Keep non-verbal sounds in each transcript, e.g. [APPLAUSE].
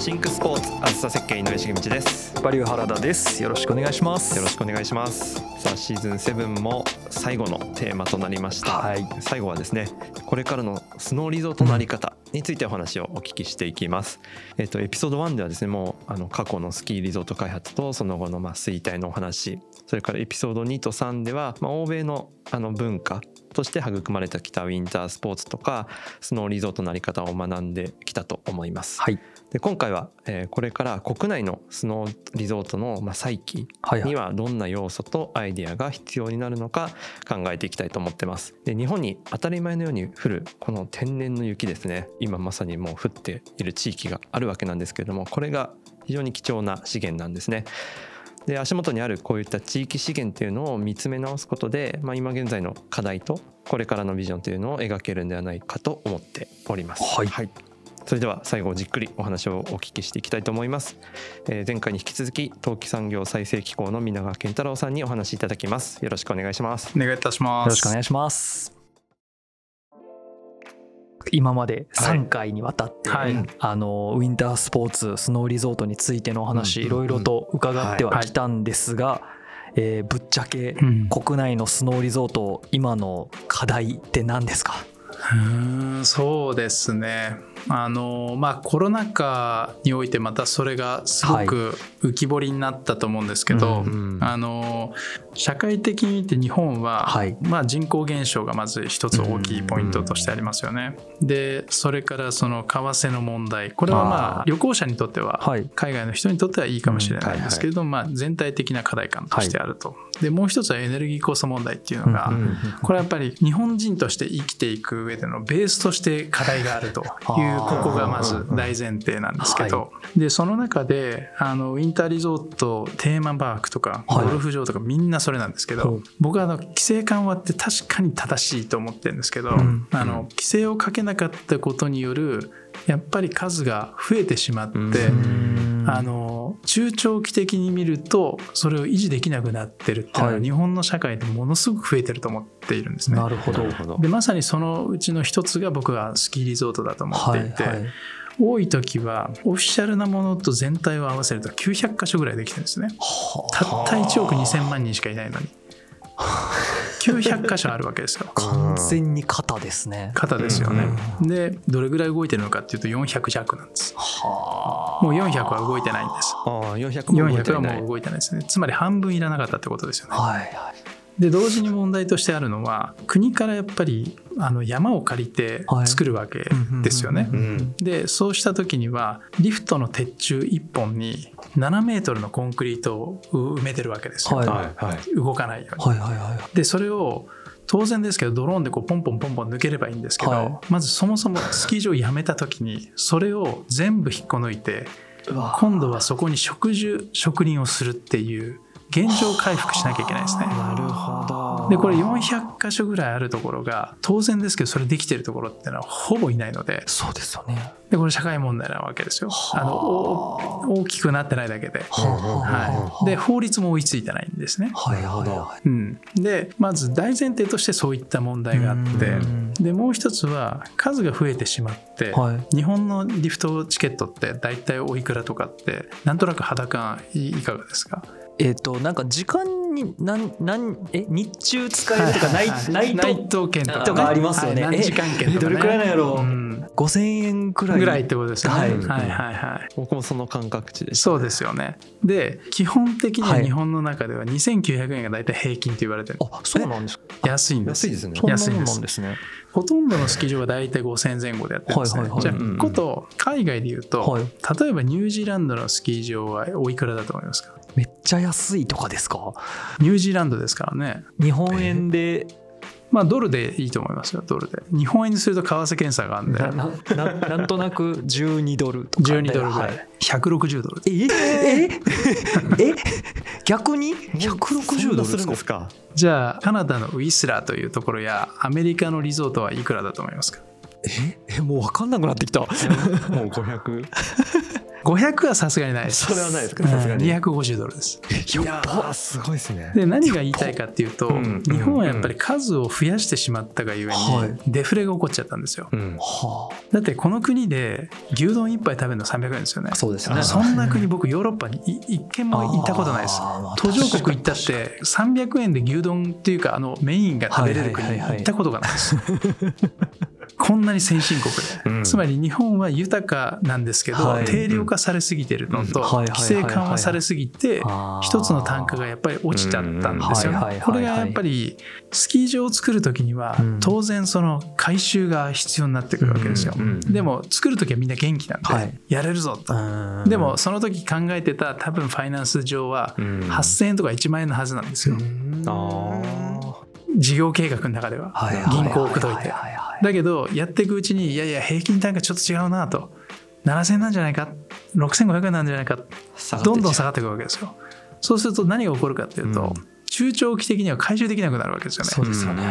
シンクスポーツあずさ設計井上重道です。バリュー原田です。よろしくお願いします。よろしくお願いします。さあシーズン7も最後のテーマとなりました、はい。最後はですねこれからのスノーリゾートのあり方についてお話をお聞きしていきます、えっとエピソード1ではですねもうあの過去のスキーリゾート開発とその後のまあ衰退のお話それからエピソード2と3では、まあ、欧米のあの文化として育まれてきたウィンタースポーツとかスノーリゾートのあり方を学んできたと思います、はい。で今回は、えーこれから国内のスノーリゾートの、まあ、再起はいはい。にはどんな要素とアイデアが必要になるのか考えていきたいと思ってます。で日本に当たり前のように降るこの天然の雪ですね。今まさにもう降っている地域があるわけなんですけれどもこれが非常に貴重な資源なんですね。で足元にあるこういった地域資源っていうのを見つめ直すことで、まあ、今現在の課題とこれからのビジョンというのを描けるんではないかと思っております。はいそれでは最後じっくりお話をお聞きしていきたいと思います、えー前回に引き続き冬季産業再生機構の皆川健太郎さんにお話しいただきます。よろしくお願いします。お願いいたします。よろしくお願いします。今まで3回にわたって、はい。あのウィンタースポーツスノーリゾートについてのお話、うんいろいろと伺ってはきたんですが、えーぶっちゃけうん。国内のスノーリゾート今の課題って何ですか？うーんそうですね。あのまあコロナ禍においてまたそれがすごく浮き彫りになったと思うんですけど、うんあの社会的に見て日本は、はい。まあ、人口減少がまず一つ大きいポイントとしてありますよね。でそれからその為替の問題。これはまあ旅行者にとってははい。海外の人にとってはいいかもしれないんですけれども、まあ、全体的な課題感としてあると。でもう一つはエネルギーコスト問題っていうのが、うんうんうんこれはやっぱり日本人として生きていく上でのベースとして課題があるというここがまず大前提なんですけど、でその中であのウィンターリゾートテーマパークとかはい。ゴルフ場とかみんなそれなんですけど、僕はあの規制緩和って確かに正しいと思ってるんですけど、ん。あの規制をかけなかったことによるやっぱり数が増えてしまって、うん。あの中長期的に見るとそれを維持できなくなってるっていうのははい。日本の社会でものすごく増えてると思っているんですね。なるほど。なるほど。でまさにそのうちの一つが僕はスキーリゾートだと思っていて、はいはい。多い時はオフィシャルなものと全体を合わせると900箇所ぐらいできてるんですね。たった1億2000万人しかいないのに900箇所あるわけですよ。完全に肩ですね。方ですよね、でどれぐらい動いてるのかっていうと400弱なんです。はもう400は動いてないんです。ああ400も動いて400はないもう動いてないですね。つまり半分いらなかったってことですよね。はいはいで同時に問題としてあるのは国からやっぱりあの山を借りて作るわけですよね。うん。でそうした時にはリフトの鉄柱1本に7メートルのコンクリートを埋めてるわけですよ、はい。はいはい。動かないように。はいはいはいでそれを当然ですけどドローンでこうポンポンポンポン抜ければいいんですけど、はい。まずそもそもスキー場を辞めた時にそれを全部引っこ抜いて今度はそこに植樹植林をするっていう現状回復しなきゃいけないですね。なるほど。でこれ400箇所ぐらいあるところが当然ですけどそれできてるところっていうのはほぼいないのでそうですよね。でこれ社会問題なわけですよ。あ。のお大きくなってないだけで,、はい、で法律も追いついてないんですね。はいはいはうん、でまず大前提としてそういった問題があってうん。でもう一つは数が増えてしまって、いはい。日本のリフトチケットって大体おいくらとかってなんとなく肌感いいかがですか？えっ、となんか時間になんなんえ日中使えるとかナイ,、はいナイト券とか,、ね、とかありますよねはい何時間券とか、ね、えどれくらいなんやろうん。5000円くらいぐらいってことですよね。はいはいはい。はい。僕もその感覚値でした。そうですよね。で基本的にははい。日本の中では2900円が大体平均と言われてる、あそうなんですか？安いんです。安いですね。安いんです。ね。ほとんどのスキー場は大体5000円前後でやってるんですね。はいはいはい。じゃあ、うん。こと海外で言うと、はい。例えばニュージーランドのスキー場はおいくらだと思いますか？めっちゃ安いとかですか？ニュージーランドですからね。日本円で？まあドルでいいと思いますよ、ドルで。日本円にすると為替検査があるんで、ななななんとなく12ドルとかで。12ドルぐらい。はい。160ドル。え？え？え？逆に？160ドルですか？じゃあ、カナダのウィスラーというところや、アメリカのリゾートはいくらだと思いますか？え？え？もう分かんなくなってきた。もう500 500はさすがにないです。それはないですかさすがに。うん250ドルです。いやーすごいですね。で何が言いたいかっていうと、うん。日本はやっぱり数を増やしてしまったがゆえに、はい。デフレが起こっちゃったんですよ。だってこの国で牛丼一杯食べるの300円ですよね。あそうですね。そんな国僕ヨーロッパにい一軒も行ったことないです。途上国行ったって300円で牛丼っていうかあのメインが食べれる国行ったことがないですこんなに先進国で、うん。つまり日本は豊かなんですけど、はい。定量化されすぎてるのと、規制緩和されすぎて一つの単価がやっぱり落ちちゃったん。ですよね。これがやっぱりスキー場を作る時にはうん。当然その改修が必要になってくるわけですよ。でも作る時はみんな元気なんはい。でやれるぞと。うん。でもその時考えてた多分ファイナンス上はうん。8000円とか1万円のはずなんですよ。あ事業計画の中では。銀行を口説いて。だけどやっていくうちにいやいや平均単価ちょっと違うなと。7000円なんじゃないか？6500円なんじゃないか？ーどんどん下がっていくわけですよ。そうすると何が起こるかっていうと、うん。中長期的には回収できなくなるわけですよね。そうですよね。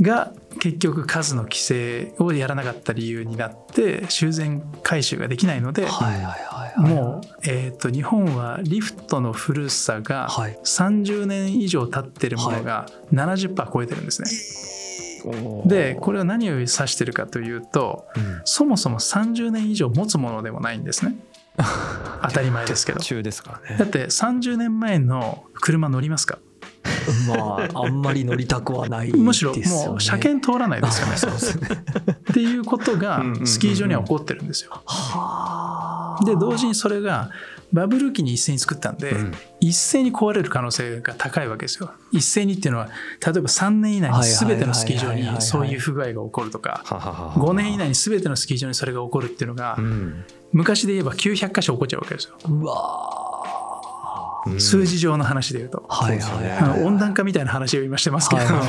が結局数の規制をやらなかった理由になって修繕回収ができないので、はいはいはいはい。もう、えー、と日本はリフトの古さがはい30年以上経ってるものが70%超えてるんですね。でこれは何を指してるかというとうんそもそも30年以上持つものでもないんですね。[LAUGHS] 当たり前ですけど。中ですからねだって30年前の車乗りますか？[LAUGHS] まああんまり乗りたくはないむしろもう車検通らないですよね。そうですね。っていうことがスキー場には起こってるんですよ。はあ。で同時にそれがバブル期に一斉に作ったんで、うん一斉に壊れる可能性が高いわけですよ。一斉にっていうのは例えば3年以内に全てのスキー場にそういう不具合が起こるとかはははは5年以内に全てのスキー場にそれが起こるっていうのがうん昔で言えば900箇所起こっちゃうわけですよ。うわうん数字上の話で言うと。ーはいはい温暖化みたいな話を今してますけど、はい。[LAUGHS]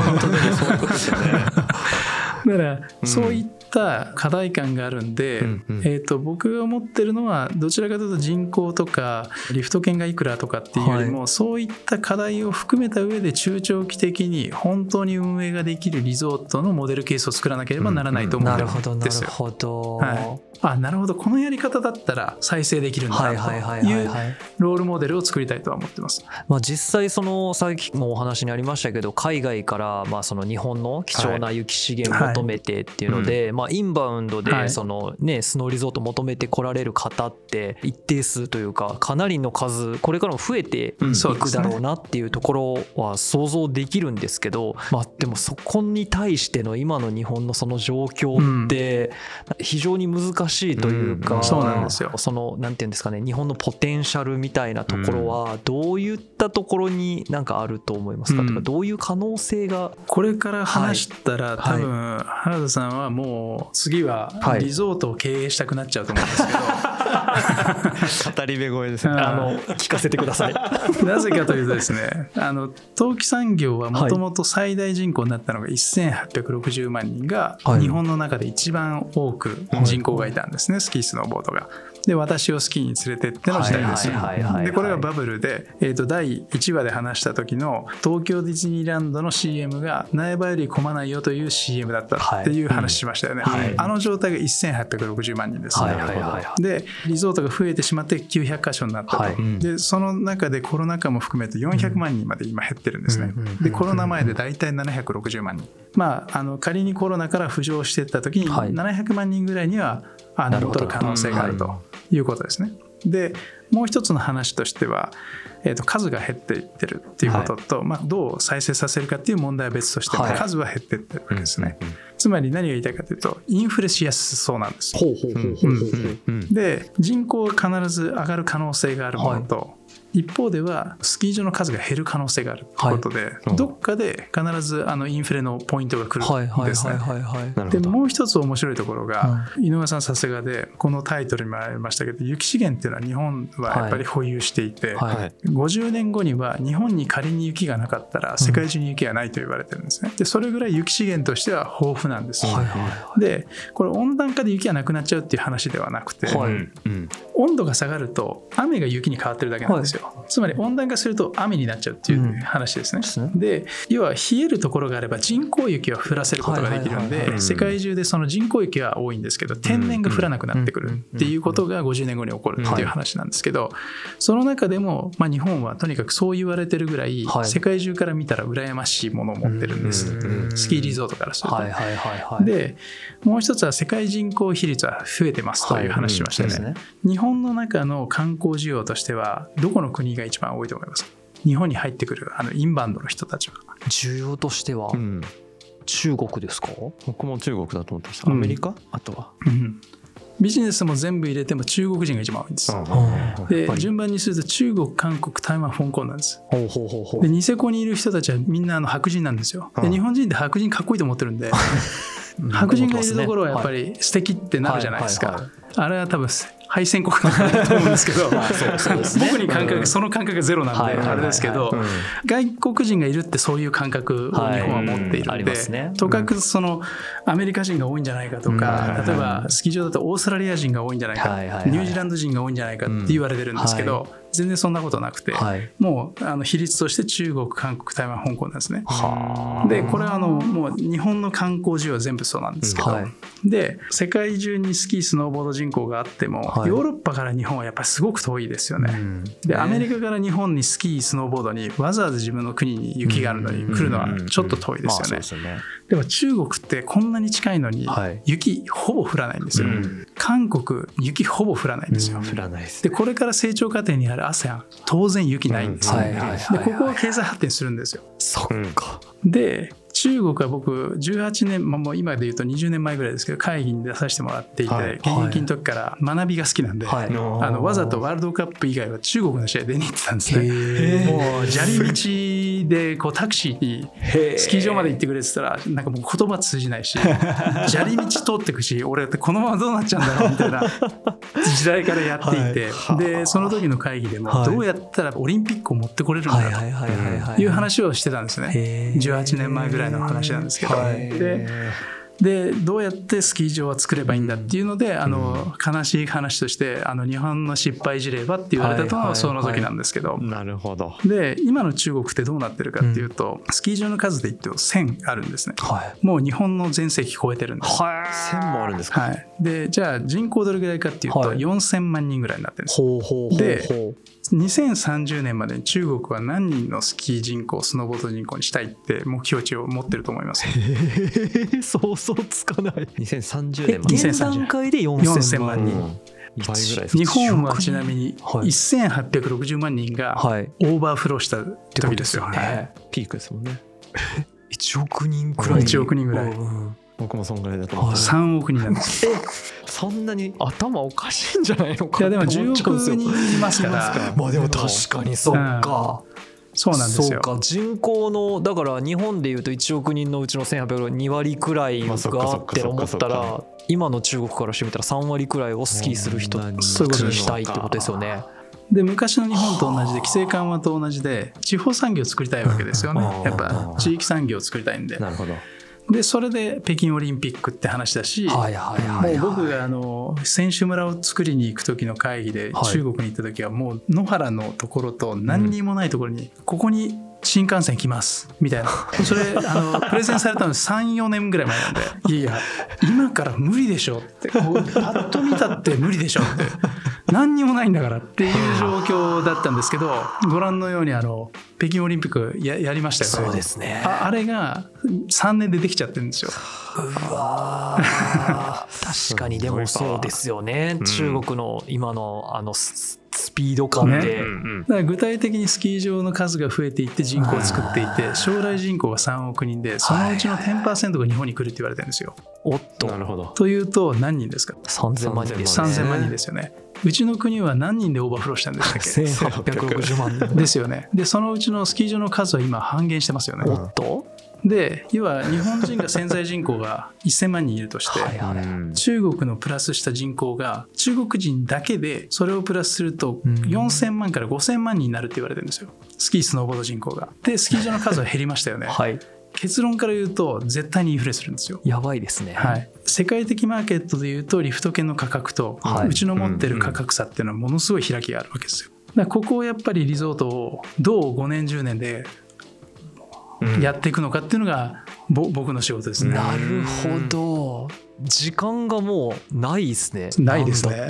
だから、うんそういった課題感があるんで、えー、と僕が思ってるのはどちらかというと人口とかリフト券がいくらとかっていうよりも、そういった課題を含めた上で中長期的に本当に運営ができるリゾートのモデルケースを作らなければならないと思うんなるほどなるですよ。ほど。はいあなるほどこのやり方だったら再生できるんだはいはいははいないというはい。ロールモデルを作りたいとは思ってます。まあ、実際そのさっきもお話にありましたけど海外からまあその日本の貴重な雪資源を求めてっていうので、まあ、インバウンドはいでその、ね、スノーリゾート求めてこられる方って一定数というかかなりの数これからも増えてうんいくだろうなっていうところは想像できるんですけど、まあ、でもそこに対しての今の日本のその状況って非常に難しいというか、うんそうなんですよ。そのなんていうんですかね日本のポテンシャルみたいなところはどういったところになんかあると思いますか、うん。とかどういう可能性が？これから話したら、はい。多分原田さんはもう次ははい。リゾートを経営したくなっちゃうと思うんですけど、[LAUGHS] [LAUGHS] 語り部声ですねうんあの聞かせてください。[LAUGHS] なぜかというとですねあの陶器産業はもともと最大人口になったのが1860万人がはい日本の中で一番多く人口がいたんですね、スキースノーボードが。で私をスキーに連れてっての時代ですでこれがバブルで、えー、と第1話で話した時の東京ディズニーランドの CM が苗場より混まないよという CM だったっていう話しましたよね、はい。あの状態が1860万人です、はいはいはいはい。でリゾートが増えてしまって900箇所になったと、はい。うん。でその中でコロナ禍も含めて400万人まで今減ってるんですね、うんでコロナ前で大体760万人。まああの仮にコロナから浮上していった時にはい。700万人ぐらいにはあ戻る可能性があるということですね。でもう一つの話としては、えー、と数が減っていってるっていうことと、まあ、どう再生させるかっていう問題は別としてもはい。数は減っていってるわけですね。うんうんつまり何が言いたいかというとインフレしやすそうなんです。ほうほうほうほうほうう。ん。うん。で人口が必ず上がる可能性があるものと、一方ではスキー場の数が減る可能性があるということで、うん。どっかで必ずあのインフレのポイントが来はいはいるんですね。はいはいはい。でもう一つ面白いところが、井上さんさすがでこのタイトルにもありましたけど雪資源っていうのは日本はやっぱり保有していて、はい。はい。50年後には日本に仮に雪がなかったら世界中に雪がないと言われてるんですね。でそれぐらい雪資源としては豊富なんです。はいはいでこれ温暖化で雪がなくなっちゃうっていう話ではなくて、はい。うんうん温度が下がると雨が雪に変わってるだけなんですよ、つまり温暖化すると雨になっちゃうっていう話ですね、ですね。で要は冷えるところがあれば人工雪は降らせることができるんはいはいはいはい。で世界中でその人工雪は多いんですけど天然が降らなくなってくるっていうことが50年後に起こるっていう話なんですけどその中でもまあ日本はとにかくそう言われてるぐらいはい。世界中から見たら羨ましいものを持ってるんです。うん。スキーリゾートからすると。はいはいはいはいでもう一つは世界人口比率は増えてますという話しましたね日本の中の観光需要としてはどこの国が一番多いと思います？か日本に入ってくるあのインバウンドの人たちは。需要としては？うん。中国ですか？僕も中国だと思ってました。うん。アメリカ、あとは？うん。ビジネスも全部入れても中国人が一番多いんです。ん。で順番にすると中国、韓国、台湾、香港なんです。ほうほうほうほう。でニセコにいる人たちはみんなあの白人なんですよ。でうん。日本人って白人かっこいいと思ってるんで白人がいるところはやっぱり素敵ってなるじゃないですか。あれは多分敗戦国だと思うんですけど [LAUGHS] 僕に感覚その感覚がゼロなんであれですけどうん。外国人がいるってそういう感覚を日本は持っているんでとかくそのアメリカ人が多いんじゃないかとかうん。例えばスキー場だとオーストラリア人が多いんじゃないかニュージーランド人が多いんじゃないかって言われてるんですけうんど全然そんなことなくてはい。もうあの比率として中国韓国台湾香港なんですね。はでこれはあのもう日本の観光需要は全部そうなんですけど、はい。で世界中にスキースノーボード人口があっても、はい。ヨーロッパから日本はやっぱりすごく遠いですよね。でアメリカから日本にスキースノーボードにわざわざ自分の国に雪があるのに来るのはちょっと遠いですよね。でも中国ってこんなに近いのにはい。雪ほぼ降らないんですよ。うん韓国雪ほぼ降らないんですよ。降らないですでこれから成長過程にある ASEAN 当然雪ないんですよ、はいはいはい。でここは経済発展するんですよ。そっか。で中国は僕18年、まあ、もう今で言うと20年前ぐらいですけど会議に出させてもらっていて、はい現役の時から学びが好きなんで、はい。あのわざとワールドカップ以外は中国の試合出に行ってたんですね。もう砂利道でこうタクシーにスキー場まで行ってくれってたらなんかもう言葉通じないし [LAUGHS] 砂利道通ってくし俺ってこのままどうなっちゃうんだろうみたいな時代からやっていて、でその時の会議でもはい。どうやったらオリンピックを持ってこれるんだろうはいう話をしてたんですね。へー。18年前ぐらいの話なんですけど、はい。ででどうやってスキー場は作ればいいんだっていうので、あの悲しい話としてあの日本の失敗事例はって言われたのはその時なんですけど、なるほど。で今の中国ってどうなってるかっていうと、スキー場の数で言っても1000あるんですね。はい。もう日本の全盛期超えてるんです、線もあるんですか？はい、でじゃあ人口どれぐらいかっていうと、はい。4000万人ぐらいになってるんです。ほうほうほうでほう2030年までに中国は何人のスキー人口スノーボード人口にしたいって目標値を持ってると思います？[LAUGHS] 想像つかない。2030え年。まで現段階で4000 4000万人。日本はちなみにはい。1860万人がはい。オーバーフローしたってこと時ですよ。ね。はい。ピークですもんね。[LAUGHS] 1億人くらい。1億人ぐらい。うん僕もそんぐらいだと思ってはいた3億人なんです。[LAUGHS] そんなに？頭おかしいんじゃないの？かいやでもって思10っちゃうんですよ億人いますから。かまあでも確かにそっか、そうなんですよ。そうか。人口のだから日本でいうと1億人のうちの1802割くらいがって思ったら今の中国からしてみたら3割くらいをスキーする人にしたいってことですよね。で昔の日本と同じで規制緩和と同じで地方産業を作りたいわけですよね。うん。やっぱ地域産業を作りたいんで。なるほどでそれで北京オリンピックって話だし。はいはいはい、はい、もう僕があの選手村を作りに行く時の会議ではい。中国に行った時はもう野原のところと何にもないところにここに新幹線来ますみたいな。[LAUGHS] それあのプレゼンされたの34年ぐらい前なんで [LAUGHS] いや。いや今から無理でしょって。パッと見たって無理でしょって何にもないんだからっていう状況だったんですけど [LAUGHS] ご覧のようにあの北京オリンピックややりましたよね。そうですね。ああれが3年でできちゃってるんですよ。うわー。確かにでもそうですよね、うん。中国の今のあのススピード感で、ね。だから具体的にスキー場の数が増えていって人口を作っていて将来人口が3億人でそのうちの10%が日本に来るって言われてるんですよ。おっと。なるほど。というと何人ですか？3000万人ですね。3000万人ですよね。うちの国は何人でオーバーフローしたんでしたっけ？[LAUGHS] 1860万人。ですよね。でそのうちのスキー場の数は今半減してますよね。おっと。で要は日本人が潜在人口が1000万人いるとして。中国のプラスした人口が中国人だけでそれをプラスするとうん。4000万から5000万人になるって言われてるんですよ。スキースノーボード人口が。でスキー場の数は減りましたよね。はい結論から言うと絶対にインフレするんですよ。やばいですね。はい、世界的マーケットでいうとリフト券の価格と、はいうちの持ってる価格差っていうのはものすごい開きがあるわけですよ。ここをやっぱりリゾートをどう5年10年でやっていくのかっていうのがぼ僕の仕事ですね。なるほど。時間がもうないですね。ないですね [LAUGHS]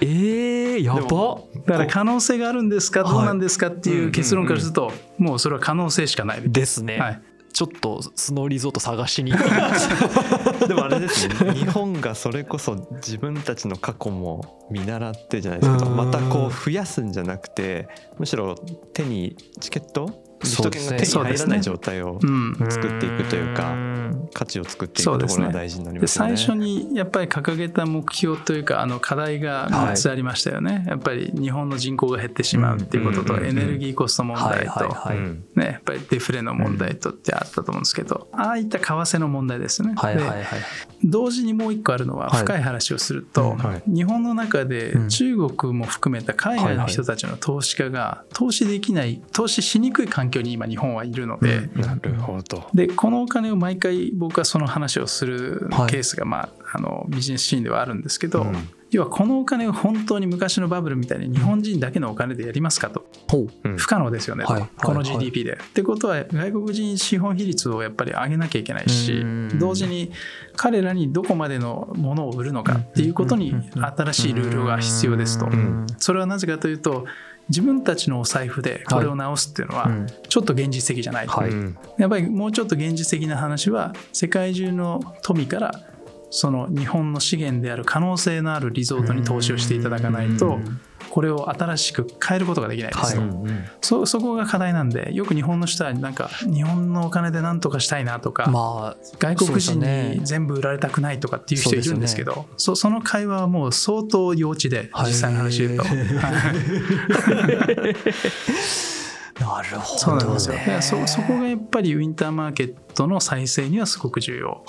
えー、やばだから可能性があるんですかはい。どうなんですかっていう結論からするともうそれは可能性しかない。ですね。はい。ちょっとスノーリゾート探しに。[LAUGHS] でもあれですね。日本がそれこそ自分たちの過去も見習ってじゃないですけどうん。またこう増やすんじゃなくてむしろ手にチケットリフト券が手にそうですね。入らない状態をうん。作っていくというかん価値を作っていくところが大事になりでますよね。最初にやっぱり掲げた目標というかあの課題が3つありましたよね、やっぱり日本の人口が減ってしまうっていうことと、エネルギーコスト問題と、ね、やっぱりデフレの問題とってあったと思うんですけど、ああいった為替の問題ですね。はいはいはい。で同時にもう一個あるのははい深い話をすると、日本の中でうん。中国も含めた海外の人たちの投資家が投資できない投資しにくい環境に今日本はいるので、なるほど。でこのお金を毎回僕はその話をするはい。ケースが、まあ、あのビジネスシーンではあるんですけど、うん。要はこのお金を本当に昔のバブルみたいに日本人だけのお金でやりますかと。ほう。うん。不可能ですよねと、はい。このはい。GDP で。ってことは外国人資本比率をやっぱり上げなきゃいけないしうん。同時に彼らにどこまでのものを売るのかっていうことに新しいルールが必要ですと。ん。それはなぜかというと自分たちのお財布でこれを直すっていうのはうん。ちょっと現実的じゃないと。はい。うんやっぱりもうちょっと現実的な話は世界中の富からその日本の資源である可能性のあるリゾートに投資をしていただかないとこれを新しく変えることができないです。と、はい。そそこが課題なんでよく日本の人はなんか日本のお金で何とかしたいなとか、まあ外国人に全部売られたくないとかっていう人いるんですけそどそその会話はもう相当幼稚ではい実際の話言うと、はい [LAUGHS] なるほど、ね、そうなんですよ。だからそそこがやっぱりウィンターマーケットの再生にはすごく重要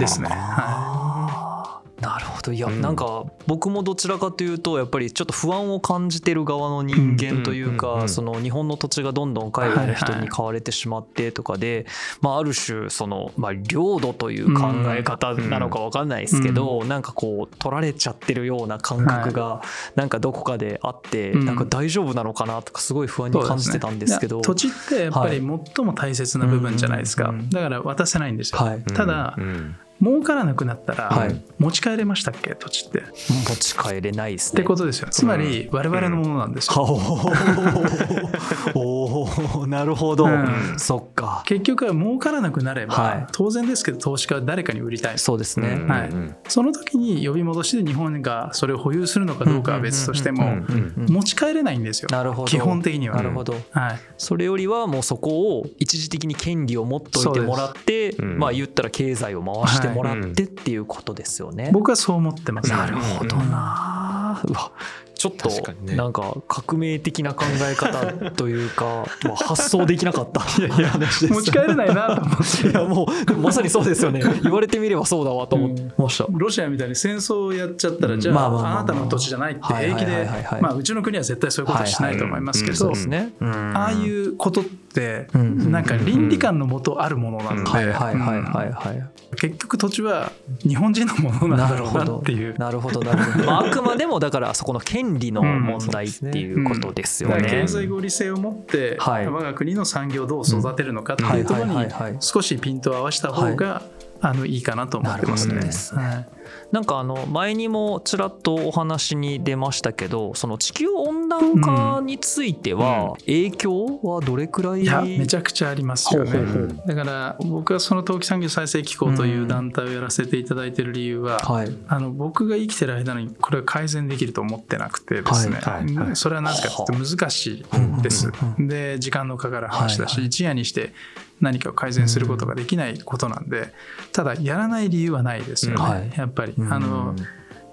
ですね。はあ。ーなるほどいや、うん。なんか僕もどちらかというとやっぱりちょっと不安を感じてる側の人間というかその日本の土地がどんどん海外の人に買われてしまってとかで、まあ、ある種その、まあ、領土という考え方なのか分かんないですけど、なんかこう取られちゃってるような感覚がなんかどこかであって、うん。なんか大丈夫なのかなとかすごい不安いに感じてたんですけど。いや土地ってやっぱり最も大切な部分じゃないですか、だから渡せないんですよ、はい。ただ、うん儲からなくなったら、はい。持ち帰れましたっけ？土地って、っ持ち帰れないですね。てことですよ。つまり我々のものなんですよ、[LAUGHS] おー。なるほど、うん。そっか。結局は儲からなくなれば、はい。当然ですけど投資家は誰かに売りたい。そうですね、うん。はい。うんその時に呼び戻しで日本がそれを保有するのかどうかは別としてもうんうん持ち帰れないんですよ。なるほど。基本的には。なるほど。はい、それよりはもうそこを一時的に権利を持っといてもらって、まあ言ったら経済を回してもらってっていうことですよね。僕はそう思ってます、なるほどな、うわ。ちょっとなんか革命的な考え方というか、[LAUGHS] まあ、発想できなかった。話です。持ち帰れないなと思って。[LAUGHS] いやもうまさにそうですよね。言われてみればそうだわと思いました、ロシアみたいに戦争をやっちゃったら、うん。じゃあ、まあなたの土地じゃないって平気でうちの国は絶対そういうことはしないと思いますけはいど、そうですね、ああいうことって、うんなんか倫理観のもとあるものなので、はいはいはいはいはい。結局土地は日本人のものなんだろうなっていう。[LAUGHS] なるほどなるほど、まあ、あくまでもだからそこの権利の問題っていうことですよだからね経。済合理性を持って、はい。我が国の産業をどう育てるのかっていうところにはいはいはいはい。少しピントを合わせた方が、あのいいかなと思ってますね。なるほどですね。はいなんかあの前にもちらっとお話に出ましたけどその地球温暖化については影響はどれくらい？いやめちゃくちゃありますよね。だから僕はその冬季産業再生機構という団体をやらせていただいている理由は、はい。あの僕が生きてる間にこれは改善できると思ってなくてですね、はい。はい。はい。それはなぜかというと難しいです。で時間のかかる話だし、はい。は一夜にして何かを改善することができないことなんでただやらない理由はないですよね、はい。やっぱり。あの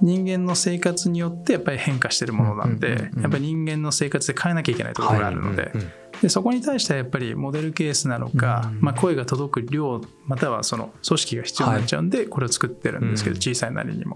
人間の生活によってやっぱり変化してるものなんでやっぱり人間の生活で変えなきゃいけないところがあるのででそこに対してはやっぱりモデルケースなのか、うんまあ、声が届く量またはその組織が必要になっちゃうんでこれを作ってるんですけど、うん。小さいなりにも。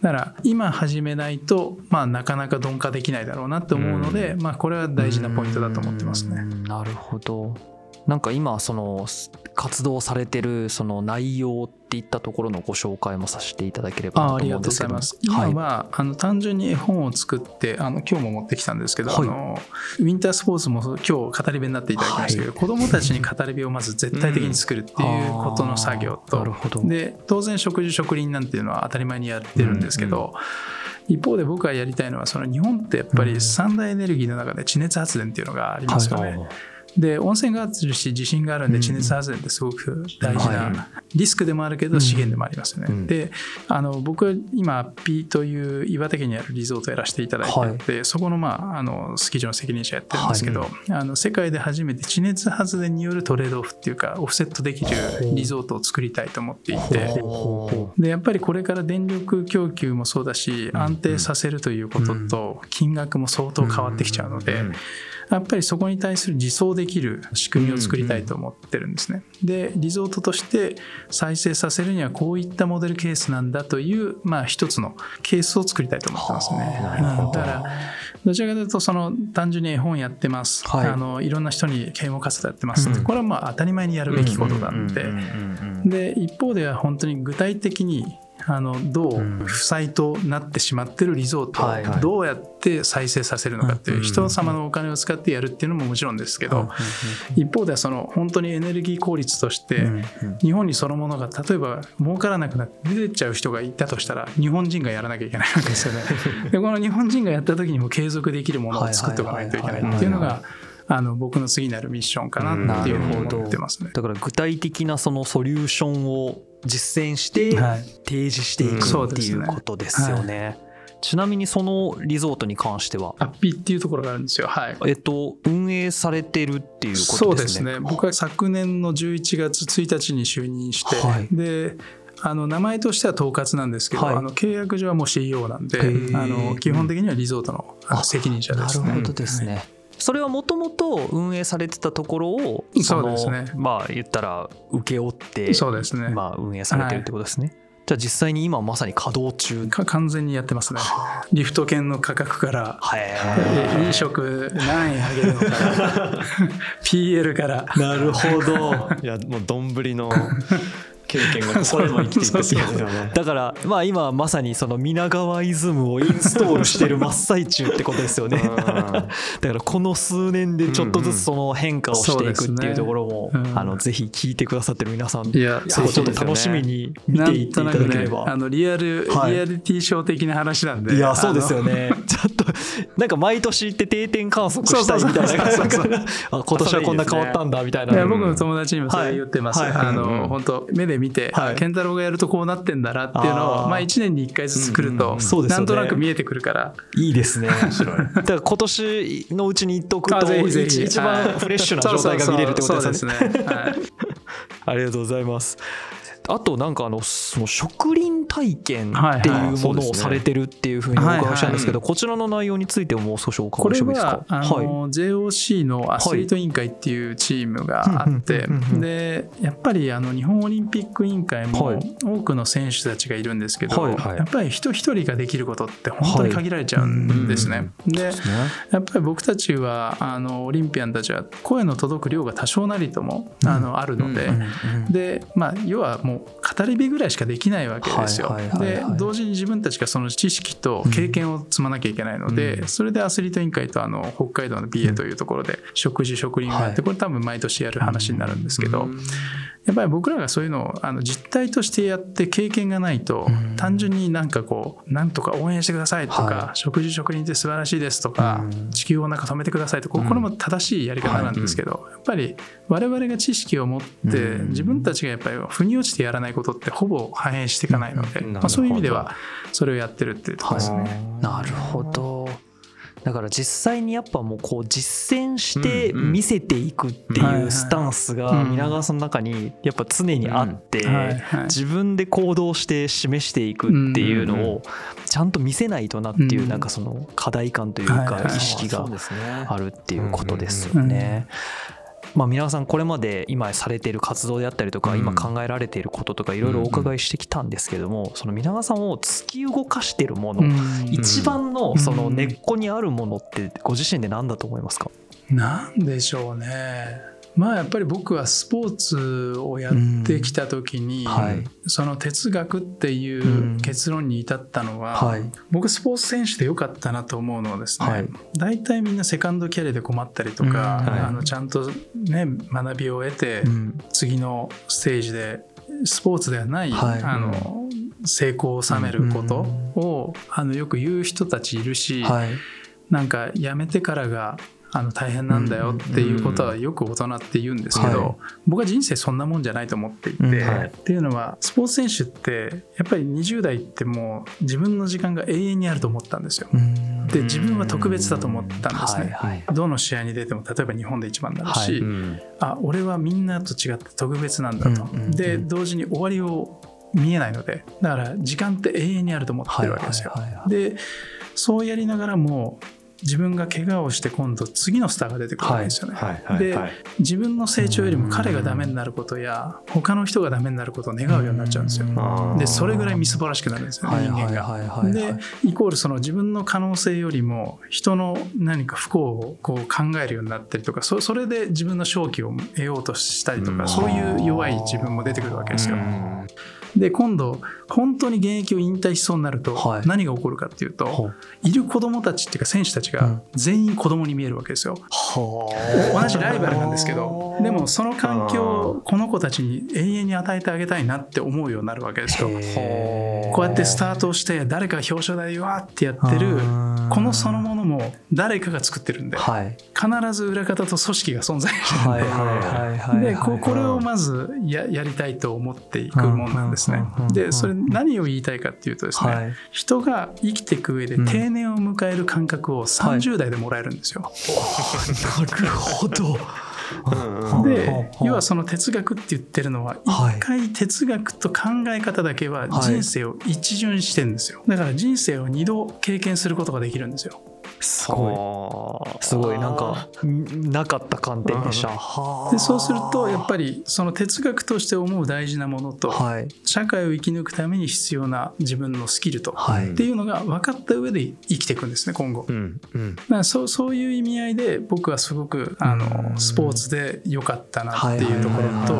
だから今始めないと、まあ、なかなか鈍化できないだろうなって思うので、まあ、これは大事なポイントだと思ってますね。うん。なるほどなんか今その活動されてるその内容っていったところのご紹介もさせていただければなとありがとうご思うんですけどざいます。今はい。は、あの単純に絵本を作ってあの今日も持ってきたんですけど、はい。あのウィンタースポーツも今日語り部になっていただきましたけど、子どもたちに語り部をまず絶対的に作るっていうことの作業と、あーなるほど。で当然食事植林なんていうのは当たり前にやってるんですけど、一方で僕がやりたいのはその日本ってやっぱり三大エネルギーの中で地熱発電っていうのがありますよね。で温泉があるし地震があるんで地熱発電ってすごく大事はなリスクでもあるけど資源でもありますよね。うん。であの僕は今アッピーという岩手県にあるリゾートをやらせていただいていて、そこの,、まあ、あのスキー場の責任者やってるんですけど、あの世界で初めて地熱発電によるトレードオフっていうかオフセットできるリゾートを作りたいと思っていて。ほでやっぱりこれから電力供給もそうだし安定させるということと金額も相当変わってきちゃうのでやっぱりそこに対する自走できる仕組みを作りたいと思ってるんですね。でリゾートとして再生させるにはこういったモデルケースなんだというまあ一つのケースを作りたいと思ってますね。うんだからどちらかというとその単純に絵本やってます、はいあのいろんな人に啓蒙活動やってますって、これはまあ当たり前にやるべきことなんで。で一方では本当に具体的にあのどう負債となってしまってるリゾートをどうやって再生させるのかっていう人様のお金を使ってやるっていうのももちろんですけど一方ではその本当にエネルギー効率として日本にそのものが例えば儲からなくなって出てっちゃう人がいたとしたら日本人がやらなきゃいけないわけですよね。[LAUGHS] でこの日本人がやった時にも継続できるものを作っておかないといけないっていうのがあの僕の次なるミッションかなっていうふうに思ってますね。だから具体的なそのソリューションを実践してはい提示していうんくそうですねっていうことですよね。ちなみにそのリゾートに関しては、アッピーっていうところがあるんですよ。はい。えっと、運営されてるっていうそうでことですすね。ね。僕は昨年の11月1日に就任して、はいで、あの名前としては統括なんですけど、はいあの契約上はもう CEO なんであの基本的にはリゾートの責任者ですね。なるほどですね。それはもともと運営されてたところをそうですねのまあ言ったら請け負ってそうですね。まあ運営されてるってことですね。じゃあ実際に今まさに稼働中か完全にやってますね。リフト券の価格から、飲食何円上げるのか [LAUGHS] PL から。なるほど。いやもう丼の経験がここで [LAUGHS] も生きていくってことですよね。だからまあ今まさにその皆川イズムをインストールしてる真っ最中ってことですよね。[LAUGHS] だからこの数年でちょっとずつその変化をしていくっていうところも、うんうんそうですねあのぜひ聞いてくださってる皆さん、いや、ちょっと楽しみに見ていっていただけれなんとなくねあば。のリアル、はいリアリティショー的な話なんで。いやそうですよね。ね。[LAUGHS] ちょっとなんか毎年行って定点観測したいみたいな [LAUGHS] 今年はこんな変わったんだみたいな。僕の友達にもそれ言ってます。はいはい。あの、うん。本当目で見て、はい。あ健太郎がやるとこうなってんだなっていうのを、まあ1年に1回ずつ来ると、そうですよね。なんとなく見えてくるから。いいですね。だから今年のうちに行っとくあと一一番フレッシュな状態が見れるってことですよね。ありがとうございます。あとなんかあのその植林体験はいっていうはいものをされてるっていうふうにお伺いしたんですけど、こちらの内容についてももう少しおこれ伺いしてもいいですかは。あの、JOC のアスリート委員会っていうチームがあって、でやっぱりあの日本オリンピック委員会はもい。多くの選手たちがいるんですけど、はいはい。やっぱり人一人ができることって本当に限られちゃうんですね。でやっぱり僕たちはあのオリンピアンたちは声の届く量が多少なりとも、あのあるので、うんうん。でまあ要はもう語り部ぐらいしかできないわけですよ。で同時に自分たちがその知識と経験を積まなきゃいけないので、それでアスリート委員会とあの北海道の BA というところで食事食林をやって、はいこれ多分毎年やる話になるん。ですけど、やっぱり僕らがそういうのをあの実態としてやって経験がないと、単純になんかこうなんとか応援してくださいとか、は食事食林って素晴らしいですとか、地球をなんか止めてくださいとかこれも正しいやり方なんですけど、やっぱり我々が知識を持って自分たちがやっぱり腑に落ちてやらないことってほぼ反映していかないので、うん。まあ、そういう意味ではそれをやってるっていうところですね。なるほど。だから実際にやっぱもうこう実践して見せていくってはいうスタンスがうん。皆川さんの中にやっぱ常にあって自分で行動して示していくっていうのをちゃんと見せないとなっていううん。なんかその課題感というか意識があるっていうことですよね。まあ、皆川さんこれまで今されている活動であったりとかうん。今考えられていることとかいろいろお伺いしてきたんですけどもその皆川さんを突き動かしているものうん。一番のその根っこにあるものってご自身で何だと思いますか、なんでしょうね。まあやっぱり僕はスポーツをやってきた時に、はい。その哲学っていう結論に至ったのは、はい。僕スポーツ選手でよかったなと思うのはですね、はい。大体みんなセカンドキャリアで困ったりとか、うん。はい。あのちゃんとね学びを得て、うん。次のステージでスポーツではない、はい。あの成功を収めることを、あのよく言う人たちいるし、はい。なんか辞めてからがあの大変なんだよっていうことはよく大人って言うんですけど、はい。僕は人生そんなもんじゃないと思っていて、うんはい。っていうのはスポーツ選手ってやっぱり20代ってもう自分の時間が永遠にあると思ったんですよ。うん。で自分は特別だと思ったんですね。はいはいどの試合に出ても例えば日本で一番になるし、あ俺はみんなと違って特別なんだと、で同時に終わりを見えないのでだから時間って永遠にあると思ってるわけですよ。でそうやりながらも自分が怪我をして今度次のスターが出てくるわけですよね。はいはいではい自分の成長よりも彼がダメになることや他の人がダメになることを願うようになっちゃうんですよ。でそれぐらいみすぼらしくなるんですよね、はい人間が。でイコールその自分の可能性よりも人の何か不幸をこう考えるようになったりとかそそれで自分の勝機を得ようとしたりとか、うんそういう弱い自分も出てくるわけですよ。うんで今度本当に現役を引退しそうになるとはい。何が起こるかっていうと、ほう。い、る子供たちっていうか選手たちがうん。全員子供に見えるわけですよ。は同じライバルなんですけどでもその環境をこの子たちに永遠に与えてあげたいなって思うようになるわけですよ。こうやってスタートをして誰かが表彰台でわーってやってるうん。このそのものも誰かが作ってるんではい。必ず裏方と組織が存在してるんはいはいはいはいでこれをまずややりたいと思っていくもんなんですねうんうんうんうん。でそれ何を言いたいかっていうとですね、はい。人が生きていく上でうん。定年を迎える感覚を30代でもらえるんですよ。なるほど。で要はその哲学って言ってるのははい。一回哲学と考え方だけは人生を一巡してるんですよ。だから人生を二度経験することができるんですよすごはい。すごい。なんかんなかった観点でした。はあ。でそうするとやっぱりその哲学として思う大事なものとはい。社会を生き抜くために必要な自分のスキルとはい。っていうのが分かった上で生きていくんですね今後。うんうん。だからそうそういう意味合いで僕はすごくあのスポーツで良かったなっていうところと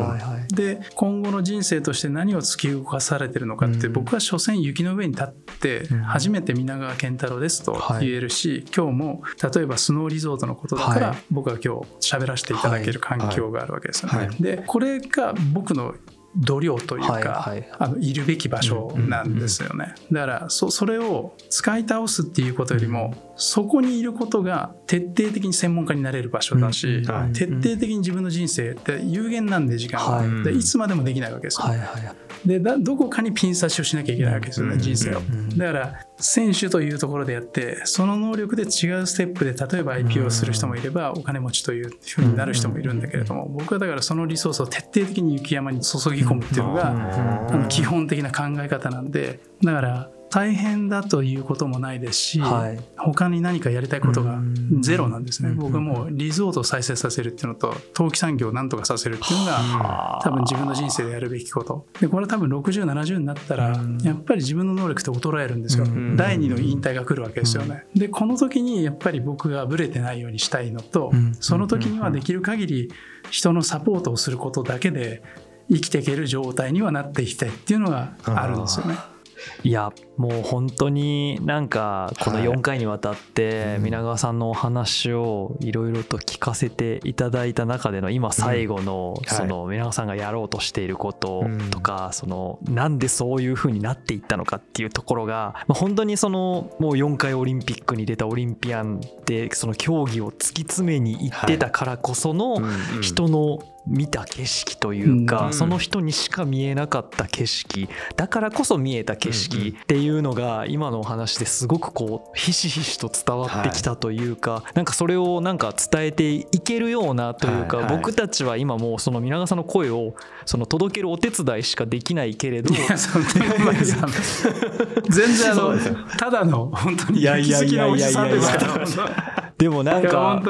で今後の人生として何を突き動かされてるのかってうん。僕は所詮雪の上に立ってうん。初めて皆川健太郎ですとはい。言えるし今日も例えばスノーリゾートのことだからはい。僕は今日喋らせていただける環境があるわけですよはい。ね。でこれが僕の度量というはいかはい。あのいるべき場所なんですよね。だからそそれを使い倒すっていうことよりもそこにいることが徹底的に専門家になれる場所だしうんはい。徹底的に自分の人生って有限なんで時間は、はい。でいつまでもできないわけですよ。はいはいでだどこかにピン刺しをしなきゃいけないわけですよね、うん人生を。うん。だから選手というところでやってその能力で違うステップで例えば IPO をする人もいればお金持ちというふうになる人もいるんだけれども僕はだからそのリソースを徹底的に雪山に注ぎ込むっていうのが基本的な考え方なんでだから大変だということもないですし、はい。他に何かやりたいことがうん。ゼロなんですね、うん。僕はもうリゾートを再生させるっていうのと陶器産業をなんとかさせるっていうのが多分自分の人生でやるべきこと。でこれ多分6070になったらうん。やっぱり自分の能力って衰えるんですよ、うん。第二の引退が来るわけですよね、でこの時にやっぱり僕がブレてないようにしたいのと、うん。その時にはできる限り人のサポートをすることだけで生きていける状態にはなっていきたいっていうのがあるんですよね。いやもう本当になんかこのはい。4回にわたって皆川さんのお話をいろいろと聞かせていただいた中での今最後のはい。その皆川さんがやろうとしていることとかそのなんでそういう風になっていったのかっていうところがまあ本当にそのもう4回オリンピックに出たオリンピアンでその競技を突き詰めに行ってたからこそのうん。人の見た景色というか、うん。その人にしか見えなかった景色だからこそ見えた景色っていうのが今のお話ですごくこうひしひしと伝わってきたというか、なんかそれをなんか伝えていけるようなというか、はいはい。僕たちは今もうその皆川さんの声をその届けるお手伝いしかできないけれど [LAUGHS] 全然あのただの本当にいやいやいやいやいや好きなおじさんでもなんか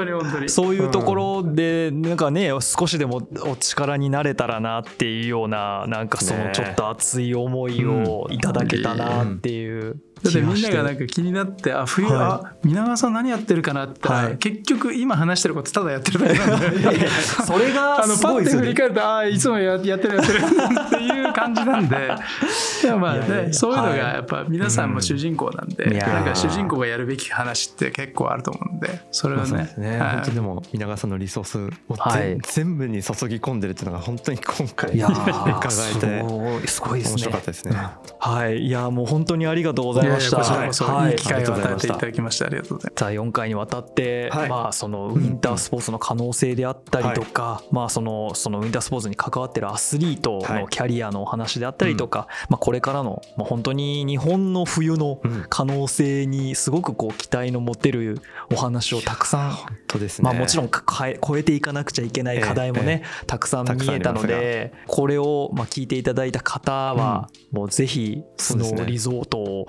そういうところでなんかね少しでもお力になれたらなっていうようななんかそのねちょっと熱い思いをいただけたなっていうだってみんながなんか気になってあ冬、はあ皆川さん何やってるかなって結局今話してることただやってる。だけなんでそれが [LAUGHS] あのすパッて振り返るとああいつもややってるやってるっていう感じなんで。[LAUGHS] でもまあねいやいやいやそういうのがはい。やっぱ皆さんも主人公なんで、なんか主人公がやるべき話って結構あると思うんでそれをね。そうですね、はい。本当にでも皆川さんのリソースを全,、はい。全部に注ぎ込んでるっていうのが本当に今回 [LAUGHS] 伺えてすごいですね。面白かったですね。はい。いやもう本当にありがとうございました。こちらこそはい。いい機会を与えていた。ただきましてありがとうございます。さあ4回にわたって、はいまあそのウィンタースポーツの可能性であったりとか、まあそのそのウィンタースポーツに関わってるアスリートのキャリアのお話であったりとか、まあこれからのまあ本当に日本の冬のうん可能性にすごくこう期待の持てるお話をたくさん本当ですね。まあ、もちろんかかえ超えていかなくちゃいけない課題もね、たくさん見えたのでこれをまあ聞いていただいた方は、もうぜひスノーリゾートを、い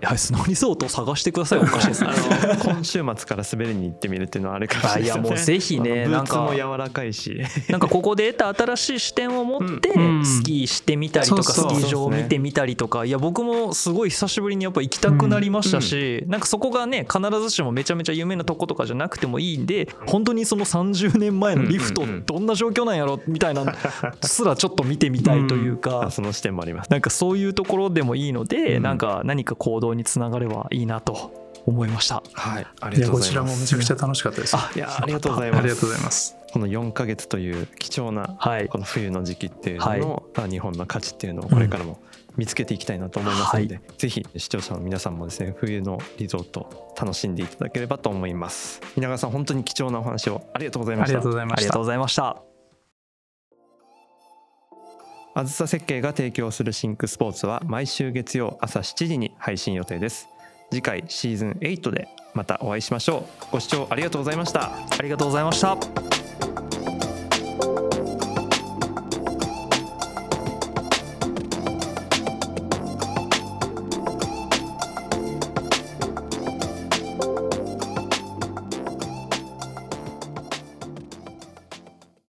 やスノーリゾートを探してくださいおかしいですね。あの今週末から滑りに行ってみるっていうのはあるかもしれないですよね。あいやもうぜひねなんかも柔らかいし。なんかここで得た新しい視点を持ってうんスキーしてみたりとかスキー場を見てみたりとか。いや僕もすごい久しぶりにやっぱ行きたくなりましたしなんかそこがね必ずしもめちゃめちゃ有名なとことかじゃなくてもいいんで本当にその30年前のリフトどんな状況なんやろみたいな [LAUGHS] すらちょっと見てみたいというか。あその視点もあります。なんかそういうところでもいいのでうん。なんか何か行動につながればいいなと思いました。はい、あいりがやこちらとうございます。もめちゃくちゃ楽しかったです。あいやありがとうございます。[LAUGHS] ありがとうございます。この4ヶ月という貴重なはいこの冬の時期っていうのの、はいまあ日本の価値っていうのをこれからも見つけていきたいなと思いますので、ぜひ視聴者の皆さんもですね冬のリゾート楽しんでいただければと思います皆川さん本当に貴重なお話をありがとうございましたありがとうございましたありがとう。ございました。あずさ設計が提供するシンクスポーツは毎週月曜朝7時に配信予定です。次回シーズン8でまたお会いしましょう。ご視聴ありがとうございました。ありがとうございました。